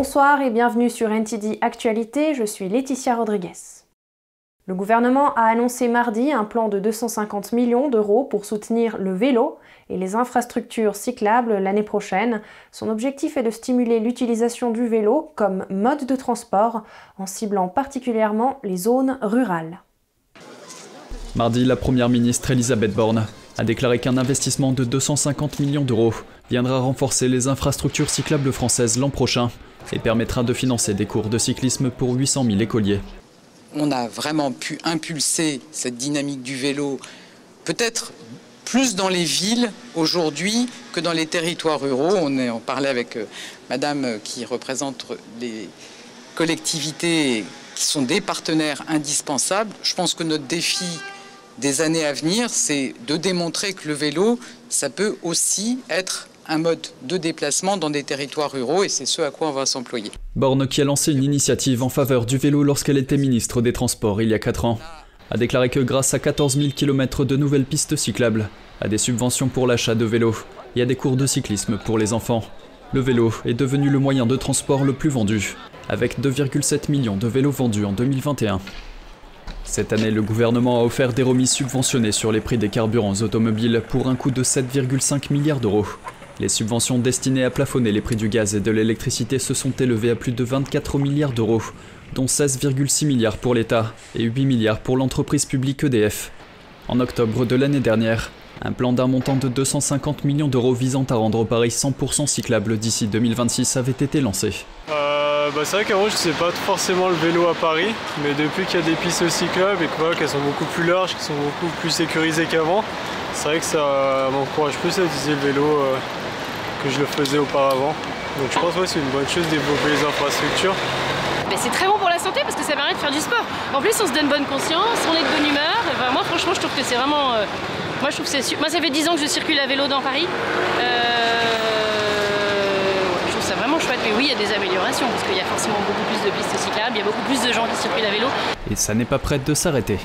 Bonsoir et bienvenue sur NTD Actualité, je suis Laetitia Rodriguez. Le gouvernement a annoncé mardi un plan de 250 millions d'euros pour soutenir le vélo et les infrastructures cyclables l'année prochaine. Son objectif est de stimuler l'utilisation du vélo comme mode de transport en ciblant particulièrement les zones rurales. Mardi, la première ministre Elisabeth Borne a déclaré qu'un investissement de 250 millions d'euros viendra renforcer les infrastructures cyclables françaises l'an prochain et permettra de financer des cours de cyclisme pour 800 000 écoliers. On a vraiment pu impulser cette dynamique du vélo, peut-être plus dans les villes aujourd'hui que dans les territoires ruraux. On, est, en parlait avec euh, Madame qui représente les collectivités qui sont des partenaires indispensables. Je pense que notre défi des années à venir, c'est de démontrer que le vélo, ça peut aussi être un mode de déplacement dans des territoires ruraux et c'est ce à quoi on va s'employer. Borne, qui a lancé une initiative en faveur du vélo lorsqu'elle était ministre des Transports il y a 4 ans, a déclaré que grâce à 14 000 km de nouvelles pistes cyclables, à des subventions pour l'achat de vélos et à des cours de cyclisme pour les enfants, le vélo est devenu le moyen de transport le plus vendu, avec 2,7 millions de vélos vendus en 2021. Cette année, le gouvernement a offert des remises subventionnées sur les prix des carburants automobiles pour un coût de 7,5 milliards d'euros. Les subventions destinées à plafonner les prix du gaz et de l'électricité se sont élevées à plus de 24 milliards d'euros, dont 16,6 milliards pour l'État et 8 milliards pour l'entreprise publique EDF. En octobre de l'année dernière, un plan d'un montant de 250 millions d'euros visant à rendre Paris 100% cyclable d'ici 2026 avait été lancé. Euh, bah c'est vrai qu'avant je ne sais pas forcément le vélo à Paris, mais depuis qu'il y a des pistes cyclables et qu'elles sont beaucoup plus larges, qu'elles sont beaucoup plus sécurisées qu'avant, c'est vrai que ça m'encourage plus à utiliser le vélo euh, que je le faisais auparavant. Donc je pense que c'est une bonne chose de développer les infrastructures. c'est très bon pour la santé parce que ça permet de faire du sport. En plus on se donne bonne conscience, on est de bonne humeur. moi franchement je trouve que c'est vraiment... Euh, moi je trouve que c'est... Moi ça fait 10 ans que je circule à vélo dans Paris. je trouve ça vraiment chouette. Mais oui il y a des améliorations parce qu'il y a forcément beaucoup plus de pistes cyclables, il y a beaucoup plus de gens qui circulent à vélo. Et ça n'est pas prêt de s'arrêter.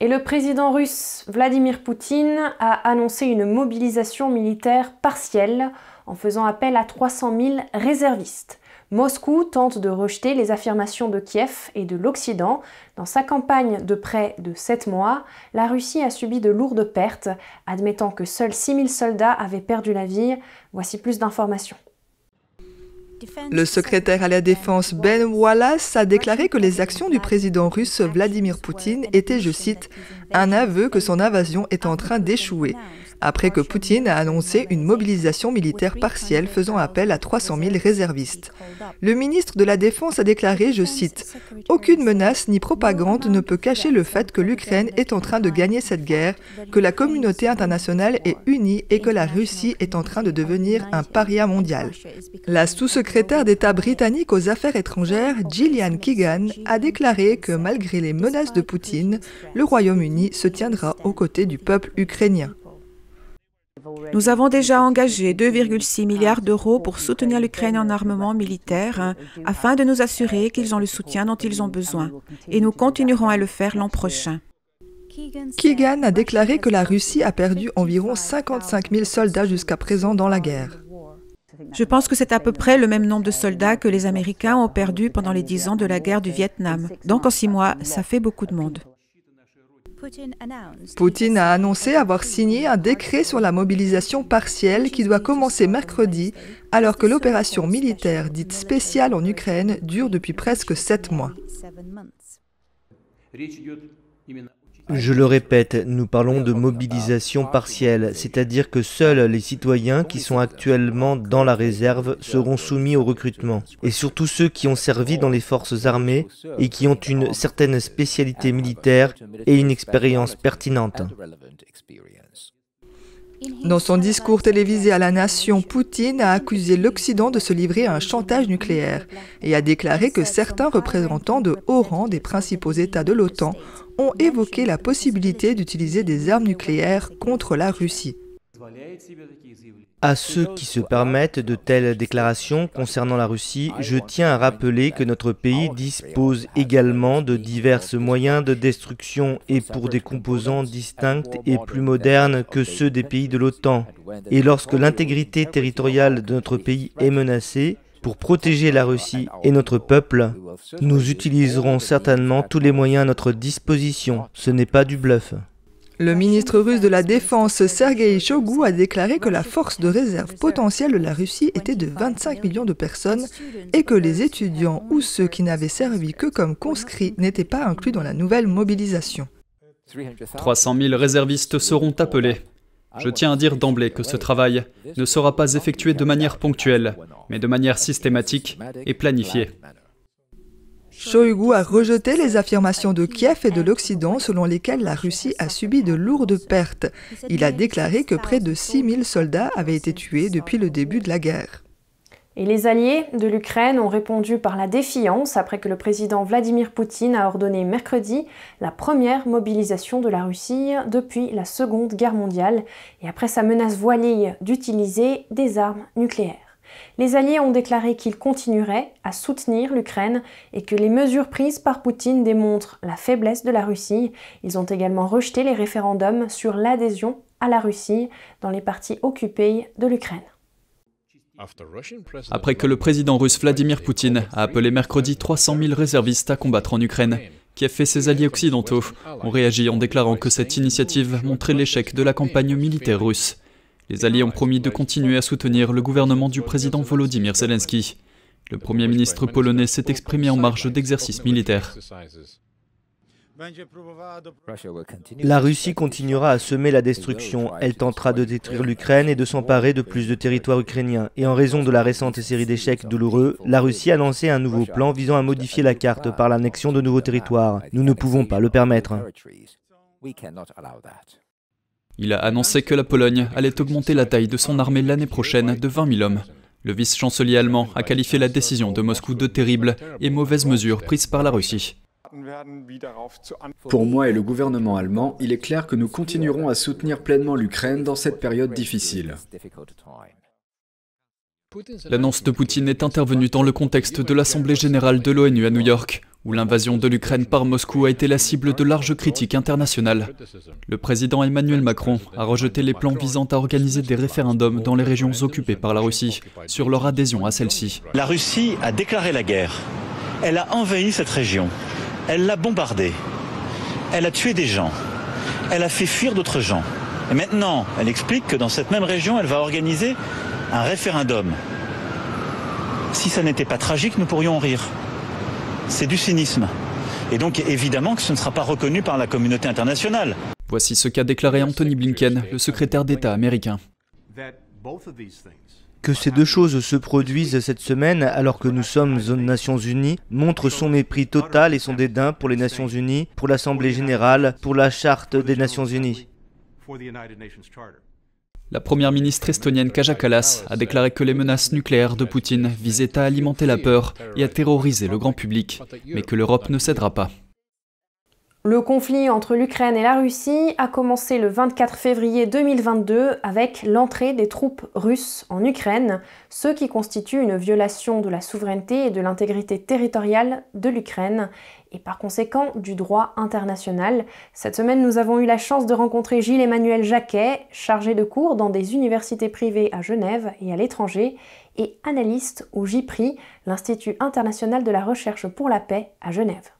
Et le président russe Vladimir Poutine a annoncé une mobilisation militaire partielle en faisant appel à 300 000 réservistes. Moscou tente de rejeter les affirmations de Kiev et de l'Occident. Dans sa campagne de près de 7 mois, la Russie a subi de lourdes pertes, admettant que seuls 6 000 soldats avaient perdu la vie. Voici plus d'informations. Le secrétaire à la Défense Ben Wallace a déclaré que les actions du président russe Vladimir Poutine étaient, je cite, un aveu que son invasion est en train d'échouer après que Poutine a annoncé une mobilisation militaire partielle faisant appel à 300 000 réservistes. Le ministre de la Défense a déclaré, je cite, Aucune menace ni propagande ne peut cacher le fait que l'Ukraine est en train de gagner cette guerre, que la communauté internationale est unie et que la Russie est en train de devenir un paria mondial. La sous-secrétaire d'État britannique aux affaires étrangères, Gillian Keegan, a déclaré que malgré les menaces de Poutine, le Royaume-Uni se tiendra aux côtés du peuple ukrainien. Nous avons déjà engagé 2,6 milliards d'euros pour soutenir l'Ukraine en armement militaire hein, afin de nous assurer qu'ils ont le soutien dont ils ont besoin. Et nous continuerons à le faire l'an prochain. Keegan a déclaré que la Russie a perdu environ 55 000 soldats jusqu'à présent dans la guerre. Je pense que c'est à peu près le même nombre de soldats que les Américains ont perdu pendant les dix ans de la guerre du Vietnam. Donc en six mois, ça fait beaucoup de monde. Poutine a annoncé avoir signé un décret sur la mobilisation partielle qui doit commencer mercredi, alors que l'opération militaire dite spéciale en Ukraine dure depuis presque sept mois. Je le répète, nous parlons de mobilisation partielle, c'est-à-dire que seuls les citoyens qui sont actuellement dans la réserve seront soumis au recrutement, et surtout ceux qui ont servi dans les forces armées et qui ont une certaine spécialité militaire et une expérience pertinente. Dans son discours télévisé à la nation, Poutine a accusé l'Occident de se livrer à un chantage nucléaire et a déclaré que certains représentants de haut rang des principaux États de l'OTAN ont évoqué la possibilité d'utiliser des armes nucléaires contre la Russie. À ceux qui se permettent de telles déclarations concernant la Russie, je tiens à rappeler que notre pays dispose également de divers moyens de destruction et pour des composants distincts et plus modernes que ceux des pays de l'OTAN. Et lorsque l'intégrité territoriale de notre pays est menacée, Pour protéger la Russie et notre peuple, nous utiliserons certainement tous les moyens à notre disposition. Ce n'est pas du bluff. Le ministre russe de la Défense, Sergei Shoigu, a déclaré que la force de réserve potentielle de la Russie était de 25 millions de personnes et que les étudiants ou ceux qui n'avaient servi que comme conscrits n'étaient pas inclus dans la nouvelle mobilisation. 300 000 réservistes seront appelés. Je tiens à dire d'emblée que ce travail ne sera pas effectué de manière ponctuelle, mais de manière systématique et planifiée. Shoigu a rejeté les affirmations de Kiev et de l'Occident selon lesquelles la Russie a subi de lourdes pertes. Il a déclaré que près de 6000 soldats avaient été tués depuis le début de la guerre. Et les alliés de l'Ukraine ont répondu par la défiance après que le président Vladimir Poutine a ordonné mercredi la première mobilisation de la Russie depuis la Seconde Guerre mondiale et après sa menace voilée d'utiliser des armes nucléaires. Les Alliés ont déclaré qu'ils continueraient à soutenir l'Ukraine et que les mesures prises par Poutine démontrent la faiblesse de la Russie. Ils ont également rejeté les référendums sur l'adhésion à la Russie dans les parties occupées de l'Ukraine. Après que le président russe Vladimir Poutine a appelé mercredi 300 000 réservistes à combattre en Ukraine, qui a fait ses alliés occidentaux ont réagi en déclarant que cette initiative montrait l'échec de la campagne militaire russe. Les alliés ont promis de continuer à soutenir le gouvernement du président Volodymyr Zelensky. Le Premier ministre polonais s'est exprimé en marge d'exercices militaires. La Russie continuera à semer la destruction. Elle tentera de détruire l'Ukraine et de s'emparer de plus de territoires ukrainiens. Et en raison de la récente série d'échecs douloureux, la Russie a lancé un nouveau plan visant à modifier la carte par l'annexion de nouveaux territoires. Nous ne pouvons pas le permettre. Il a annoncé que la Pologne allait augmenter la taille de son armée l'année prochaine de 20 000 hommes. Le vice-chancelier allemand a qualifié la décision de Moscou de terrible et mauvaise mesure prise par la Russie. Pour moi et le gouvernement allemand, il est clair que nous continuerons à soutenir pleinement l'Ukraine dans cette période difficile. L'annonce de Poutine est intervenue dans le contexte de l'Assemblée générale de l'ONU à New York, où l'invasion de l'Ukraine par Moscou a été la cible de larges critiques internationales. Le président Emmanuel Macron a rejeté les plans visant à organiser des référendums dans les régions occupées par la Russie sur leur adhésion à celle-ci. La Russie a déclaré la guerre. Elle a envahi cette région. Elle l'a bombardée. Elle a tué des gens. Elle a fait fuir d'autres gens. Et maintenant, elle explique que dans cette même région, elle va organiser un référendum. Si ça n'était pas tragique, nous pourrions en rire. C'est du cynisme. Et donc évidemment que ce ne sera pas reconnu par la communauté internationale. Voici ce qu'a déclaré Anthony Blinken, le secrétaire d'État américain. Que ces deux choses se produisent cette semaine alors que nous sommes aux Nations Unies montre son mépris total et son dédain pour les Nations Unies, pour l'Assemblée générale, pour la Charte des Nations Unies. La première ministre estonienne Kaja Kallas a déclaré que les menaces nucléaires de Poutine visaient à alimenter la peur et à terroriser le grand public, mais que l'Europe ne cédera pas. Le conflit entre l'Ukraine et la Russie a commencé le 24 février 2022 avec l'entrée des troupes russes en Ukraine, ce qui constitue une violation de la souveraineté et de l'intégrité territoriale de l'Ukraine et par conséquent du droit international. Cette semaine, nous avons eu la chance de rencontrer Gilles-Emmanuel Jacquet, chargé de cours dans des universités privées à Genève et à l'étranger, et analyste au JPRI, l'Institut international de la recherche pour la paix à Genève.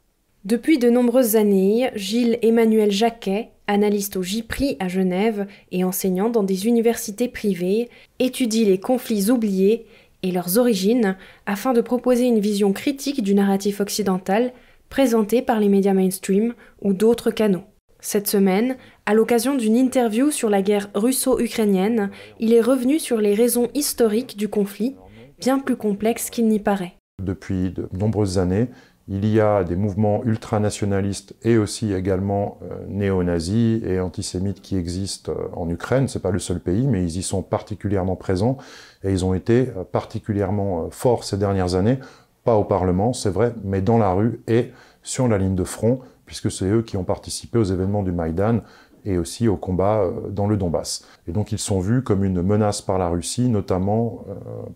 Depuis de nombreuses années, Gilles-Emmanuel Jacquet, analyste au JPRI à Genève et enseignant dans des universités privées, étudie les conflits oubliés et leurs origines afin de proposer une vision critique du narratif occidental présenté par les médias mainstream ou d'autres canaux. Cette semaine, à l'occasion d'une interview sur la guerre russo-ukrainienne, il est revenu sur les raisons historiques du conflit, bien plus complexes qu'il n'y paraît. Depuis de nombreuses années, il y a des mouvements ultranationalistes et aussi également euh, néo-nazis et antisémites qui existent euh, en Ukraine. C'est pas le seul pays, mais ils y sont particulièrement présents et ils ont été euh, particulièrement forts ces dernières années. Pas au Parlement, c'est vrai, mais dans la rue et sur la ligne de front, puisque c'est eux qui ont participé aux événements du Maïdan et aussi au combat dans le Donbass. Et donc ils sont vus comme une menace par la Russie, notamment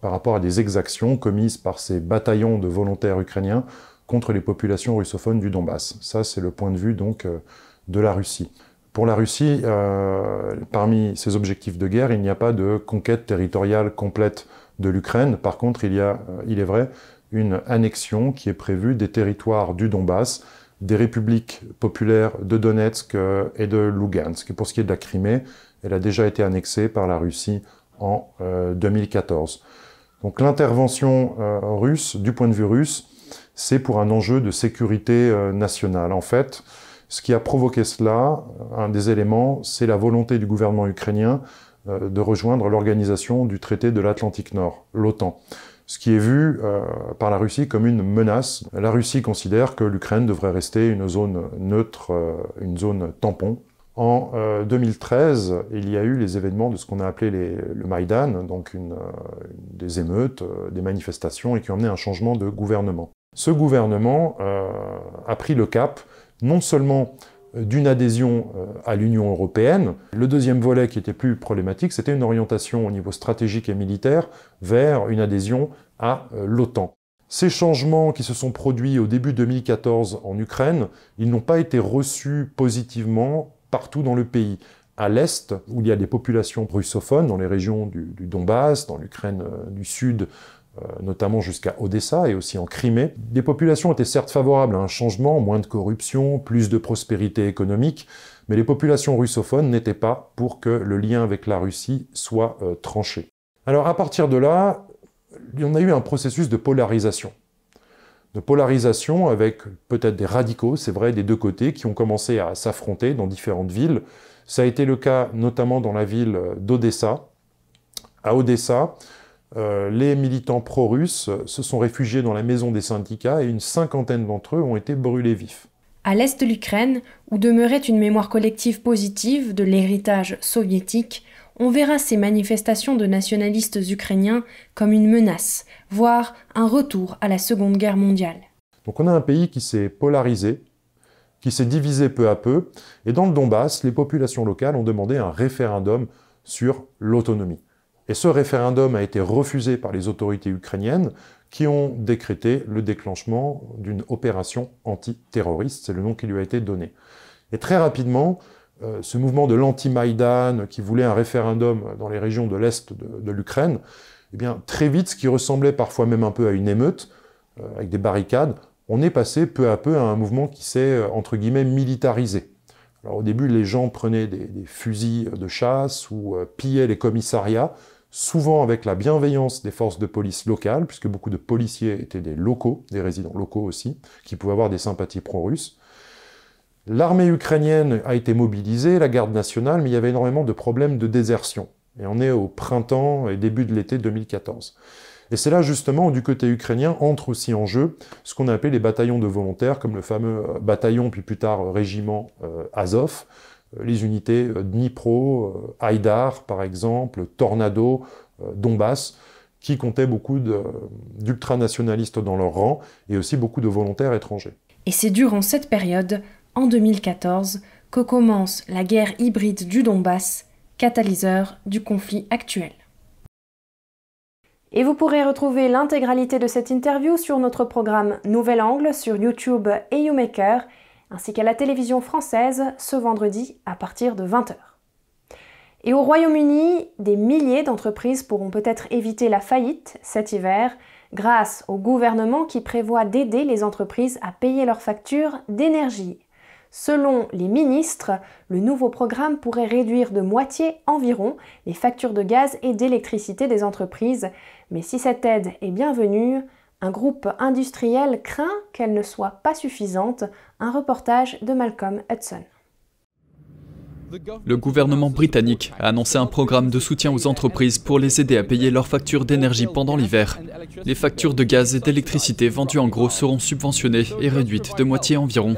par rapport à des exactions commises par ces bataillons de volontaires ukrainiens contre les populations russophones du Donbass. Ça, c'est le point de vue donc euh, de la Russie. Pour la Russie, euh, parmi ses objectifs de guerre, il n'y a pas de conquête territoriale complète de l'Ukraine. Par contre, il y a, il est vrai, une annexion qui est prévue des territoires du Donbass, des républiques populaires de Donetsk et de Lugansk. Pour ce qui est de la Crimée, elle a déjà été annexée par la Russie en 2014. Donc l'intervention russe, du point de vue russe, c'est pour un enjeu de sécurité nationale. En fait, ce qui a provoqué cela, un des éléments, c'est la volonté du gouvernement ukrainien euh, de rejoindre l'organisation du traité de l'Atlantique Nord, l'OTAN, ce qui est vu euh, par la Russie comme une menace. La Russie considère que l'Ukraine devrait rester une zone neutre, euh, une zone tampon. En 2013, il y a eu les événements de ce qu'on a appelé le Maïdan, donc des émeutes, des manifestations, et qui ont amené un changement de gouvernement. Ce gouvernement a pris le cap non seulement euh, d'une adhésion euh, à l'Union européenne. Le deuxième volet qui était plus problématique, c'était une orientation au niveau stratégique et militaire vers une adhésion à euh, l'OTAN. Ces changements qui se sont produits au début 2014 en Ukraine, ils n'ont pas été reçus positivement partout dans le pays. À l'Est, où il y a des populations russophones, dans les régions du, du Donbass, dans l'Ukraine du Sud, euh, notamment jusqu'à Odessa et aussi en Crimée. Les populations étaient certes favorables à un changement, moins de corruption, plus de prospérité économique, mais les populations russophones n'étaient pas pour que le lien avec la Russie soit euh, tranché. Alors à partir de là, en a eu un processus de polarisation. De polarisation avec peut-être des radicaux, c'est vrai, des deux côtés, qui ont commencé à s'affronter dans différentes villes. Ça a été le cas notamment dans la ville d'Odessa. À Odessa, euh, les militants pro-russes se sont réfugiés dans la maison des syndicats et une cinquantaine d'entre eux ont été brûlés vifs. À l'est de l'Ukraine, où demeurait une mémoire collective positive de l'héritage soviétique, on verra ces manifestations de nationalistes ukrainiens comme une menace, voire un retour à la Seconde Guerre mondiale. Donc on a un pays qui s'est polarisé, qui s'est divisé peu à peu, et dans le Donbass, les populations locales ont demandé un référendum sur l'autonomie. Et ce référendum a été refusé par les autorités ukrainiennes qui ont décrété le déclenchement d'une opération antiterroriste, c'est le nom qui lui a été donné. Et très rapidement, euh, ce mouvement de l'anti-Maïdan qui voulait un référendum dans les régions de l'Est de, l'Ukraine, eh bien, très vite, ce qui ressemblait parfois même un peu à une émeute, euh, avec des barricades, on est passé peu à peu à un mouvement qui s'est, euh, entre guillemets, militarisé. Alors au début, les gens prenaient des, des fusils de chasse ou pillaient les commissariats, souvent avec la bienveillance des forces de police locales, puisque beaucoup de policiers étaient des locaux, des résidents locaux aussi, qui pouvaient avoir des sympathies pro-russes. L'armée ukrainienne a été mobilisée, la garde nationale, mais il y avait énormément de problèmes de désertion. Et on est au printemps et début de l'été 2014. Et c'est là justement où du côté ukrainien entre aussi en jeu ce qu'on a appelé les bataillons de volontaires, comme le fameux euh, bataillon, puis plus tard euh, régiment euh, Azov, les unités euh, Dnipro, euh, Haïdar par exemple, Tornado, Donbass, qui comptaient beaucoup d'ultranationalistes dans leur rang et aussi beaucoup de volontaires étrangers. Et c'est durant cette période, en 2014, que commence la guerre hybride du Donbass, catalyseur du conflit actuel. Et vous pourrez retrouver l'intégralité de cette interview sur notre programme Nouvel Angle sur YouTube et YouMaker ainsi qu'à la télévision française ce vendredi à partir de 20h. Et au Royaume-Uni, des milliers d'entreprises pourront peut-être éviter la faillite cet hiver grâce au gouvernement qui prévoit d'aider les entreprises à payer leurs factures d'énergie. Selon les ministres, le nouveau programme pourrait réduire de moitié environ les factures de gaz et d'électricité des entreprises, mais si cette aide est bienvenue, un groupe industriel craint qu'elle ne soit pas suffisante. Un reportage de Malcolm Hudson. Le gouvernement britannique a annoncé un programme de soutien aux entreprises pour les aider à payer leurs factures d'énergie pendant l'hiver. Les factures de gaz et d'électricité vendues en gros seront subventionnées et réduites de moitié environ.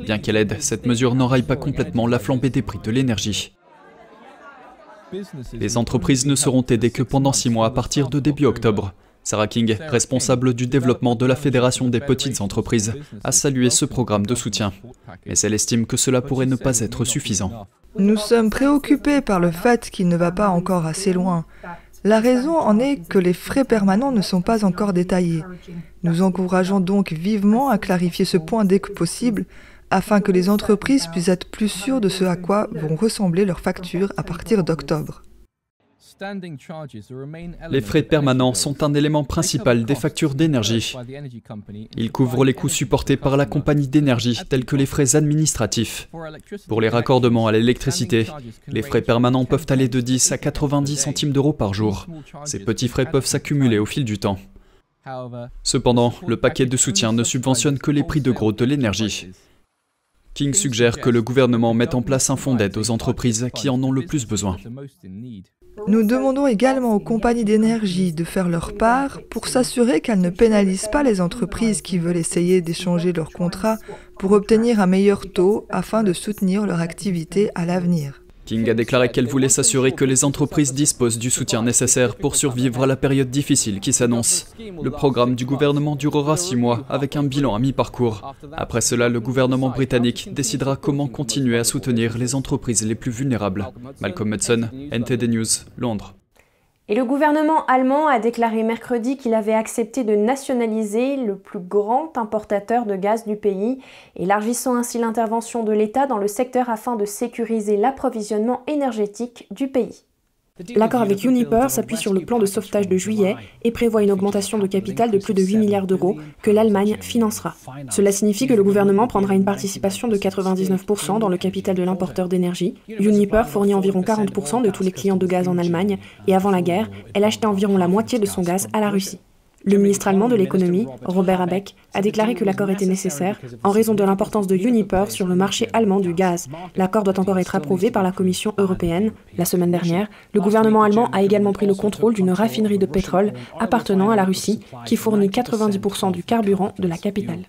Bien qu'elle aide, cette mesure n'enraille pas complètement la flambée des prix de l'énergie. Les entreprises ne seront aidées que pendant six mois à partir de début octobre. Sarah King, responsable du développement de la Fédération des petites entreprises, a salué ce programme de soutien. Mais elle estime que cela pourrait ne pas être suffisant. Nous sommes préoccupés par le fait qu'il ne va pas encore assez loin. La raison en est que les frais permanents ne sont pas encore détaillés. Nous encourageons donc vivement à clarifier ce point dès que possible afin que les entreprises puissent être plus sûres de ce à quoi vont ressembler leurs factures à partir d'octobre. Les frais permanents sont un élément principal des factures d'énergie. Ils couvrent les coûts supportés par la compagnie d'énergie, tels que les frais administratifs. Pour les raccordements à l'électricité, les frais permanents peuvent aller de 10 à 90 centimes d'euros par jour. Ces petits frais peuvent s'accumuler au fil du temps. Cependant, le paquet de soutien ne subventionne que les prix de gros de l'énergie. King suggère que le gouvernement mette en place un fonds d'aide aux entreprises qui en ont le plus besoin. Nous demandons également aux compagnies d'énergie de faire leur part pour s'assurer qu'elles ne pénalisent pas les entreprises qui veulent essayer d'échanger leurs contrats pour obtenir un meilleur taux afin de soutenir leur activité à l'avenir. King a déclaré qu'elle voulait s'assurer que les entreprises disposent du soutien nécessaire pour survivre à la période difficile qui s'annonce. Le programme du gouvernement durera six mois avec un bilan à mi-parcours. Après cela, le gouvernement britannique décidera comment continuer à soutenir les entreprises les plus vulnérables. Malcolm Hudson, NTD News, Londres. Et le gouvernement allemand a déclaré mercredi qu'il avait accepté de nationaliser le plus grand importateur de gaz du pays, élargissant ainsi l'intervention de l'État dans le secteur afin de sécuriser l'approvisionnement énergétique du pays. L'accord avec Uniper s'appuie sur le plan de sauvetage de juillet et prévoit une augmentation de capital de plus de 8 milliards d'euros que l'Allemagne financera. Cela signifie que le gouvernement prendra une participation de 99% dans le capital de l'importeur d'énergie. Uniper fournit environ 40% de tous les clients de gaz en Allemagne et avant la guerre, elle achetait environ la moitié de son gaz à la Russie. Le ministre allemand de l'économie, Robert Habeck, a déclaré que l'accord était nécessaire en raison de l'importance de Uniper sur le marché allemand du gaz. L'accord doit encore être approuvé par la Commission européenne. La semaine dernière, le gouvernement allemand a également pris le contrôle d'une raffinerie de pétrole appartenant à la Russie qui fournit 90% du carburant de la capitale.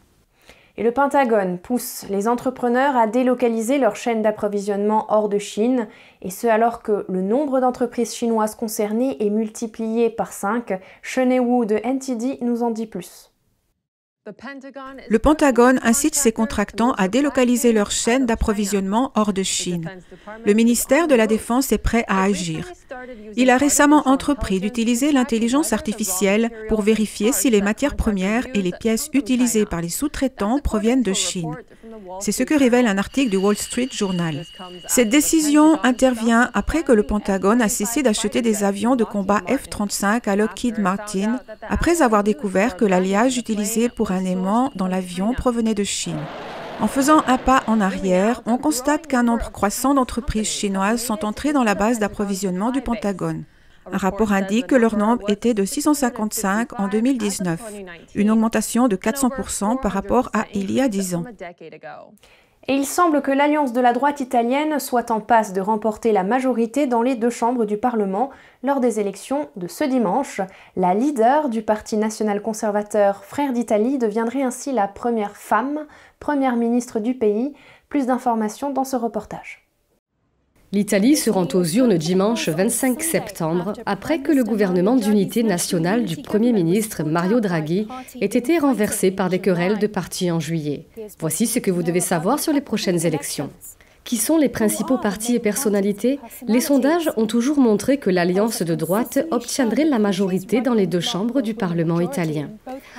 Et le Pentagone pousse les entrepreneurs à délocaliser leur chaîne d'approvisionnement hors de Chine, et ce alors que le nombre d'entreprises chinoises concernées est multiplié par 5. Shenei Wu de NTD nous en dit plus. Le Pentagone incite ses contractants à délocaliser leur chaîne d'approvisionnement hors de Chine. Le ministère de la Défense est prêt à agir. Il a récemment entrepris d'utiliser l'intelligence artificielle pour vérifier si les matières premières et les pièces utilisées par les sous-traitants proviennent de Chine. C'est ce que révèle un article du Wall Street Journal. Cette décision intervient après que le Pentagone a cessé d'acheter des avions de combat F-35 à Lockheed Martin, après avoir découvert que l'alliage utilisé pour un aimant dans l'avion provenait de Chine. En faisant un pas en arrière, on constate qu'un nombre croissant d'entreprises chinoises sont entrées dans la base d'approvisionnement du Pentagone. Un rapport indique que leur nombre était de 655 en 2019, une augmentation de 400% par rapport à il y a 10 ans. Et il semble que l'alliance de la droite italienne soit en passe de remporter la majorité dans les deux chambres du Parlement lors des élections de ce dimanche. La leader du Parti national conservateur Frères d'Italie deviendrait ainsi la première femme première ministre du pays. Plus d'informations dans ce reportage. L'Italie se rend aux urnes dimanche 25 septembre après que le gouvernement d'unité nationale du Premier ministre Mario Draghi ait été renversé par des querelles de partis en juillet. Voici ce que vous devez savoir sur les prochaines élections. Qui sont les principaux partis et personnalités? Les sondages ont toujours montré que l'alliance de droite obtiendrait la majorité dans les deux chambres du Parlement italien.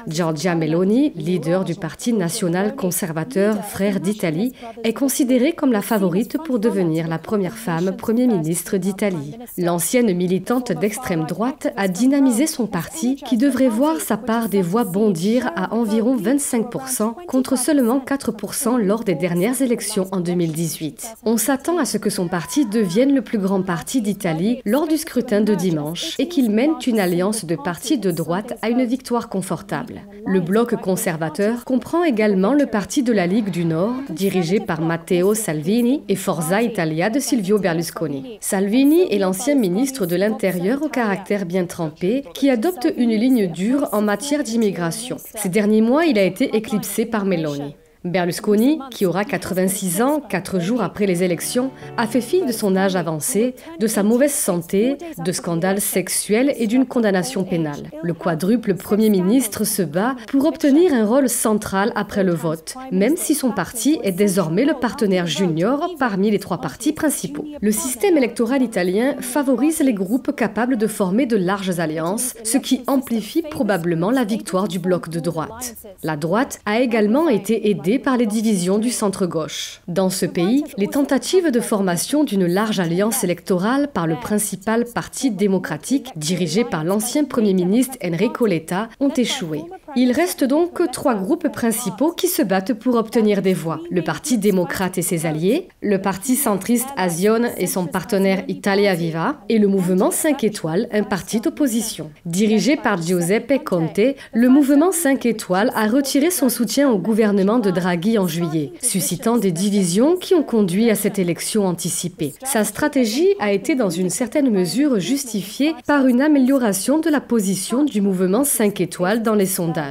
Giorgia Meloni, leader du Parti national conservateur Frères d'Italie, est considérée comme la favorite pour devenir la première femme Premier ministre d'Italie. L'ancienne militante d'extrême droite a dynamisé son parti qui devrait voir sa part des voix bondir à environ 25% contre seulement 4% lors des dernières élections en 2018. On s'attend à ce que son parti devienne le plus grand parti d'Italie lors du scrutin de dimanche et qu'il mène une alliance de partis de droite à une victoire confortable. Le bloc conservateur comprend également le parti de la Ligue du Nord, dirigé par Matteo Salvini, et Forza Italia de Silvio Berlusconi. Salvini est l'ancien ministre de l'Intérieur au caractère bien trempé qui adopte une ligne dure en matière d'immigration. Ces derniers mois, il a été éclipsé par Meloni. Berlusconi, qui aura 86 ans, quatre jours après les élections, a fait fi de son âge avancé, de sa mauvaise santé, de scandales sexuels et d'une condamnation pénale. Le quadruple Premier ministre se bat pour obtenir un rôle central après le vote, même si son parti est désormais le partenaire junior parmi les trois partis principaux. Le système électoral italien favorise les groupes capables de former de larges alliances, ce qui amplifie probablement la victoire du bloc de droite. La droite a également été aidée par les divisions du centre-gauche. Dans ce pays, les tentatives de formation d'une large alliance électorale par le principal parti démocratique, dirigé par l'ancien Premier ministre Enrico Letta, ont échoué. Il reste donc trois groupes principaux qui se battent pour obtenir des voix. Le Parti démocrate et ses alliés, le Parti centriste Azione et son partenaire Italia Viva, et le mouvement 5 étoiles, un parti d'opposition. Dirigé par Giuseppe Conte, le mouvement 5 étoiles a retiré son soutien au gouvernement de Draghi en juillet, suscitant des divisions qui ont conduit à cette élection anticipée. Sa stratégie a été dans une certaine mesure justifiée par une amélioration de la position du mouvement 5 étoiles dans les sondages.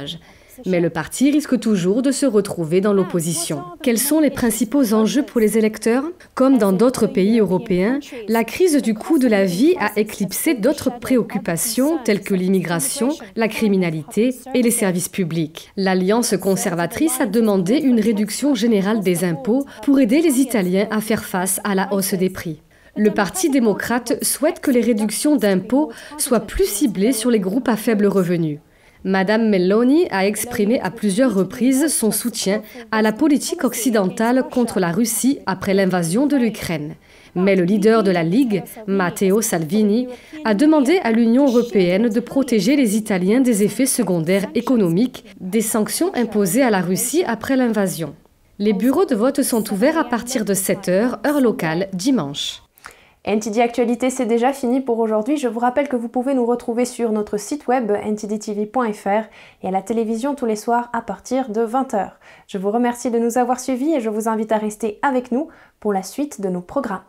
Mais le parti risque toujours de se retrouver dans l'opposition. Quels sont les principaux enjeux pour les électeurs Comme dans d'autres pays européens, la crise du coût de la vie a éclipsé d'autres préoccupations telles que l'immigration, la criminalité et les services publics. L'Alliance conservatrice a demandé une réduction générale des impôts pour aider les Italiens à faire face à la hausse des prix. Le Parti démocrate souhaite que les réductions d'impôts soient plus ciblées sur les groupes à faible revenu. Madame Meloni a exprimé à plusieurs reprises son soutien à la politique occidentale contre la Russie après l'invasion de l'Ukraine. Mais le leader de la Ligue, Matteo Salvini, a demandé à l'Union européenne de protéger les Italiens des effets secondaires économiques des sanctions imposées à la Russie après l'invasion. Les bureaux de vote sont ouverts à partir de 7 heures, heure locale, dimanche. NTD Actualité, c'est déjà fini pour aujourd'hui. Je vous rappelle que vous pouvez nous retrouver sur notre site web ntdtv.fr et à la télévision tous les soirs à partir de 20h. Je vous remercie de nous avoir suivis et je vous invite à rester avec nous pour la suite de nos programmes.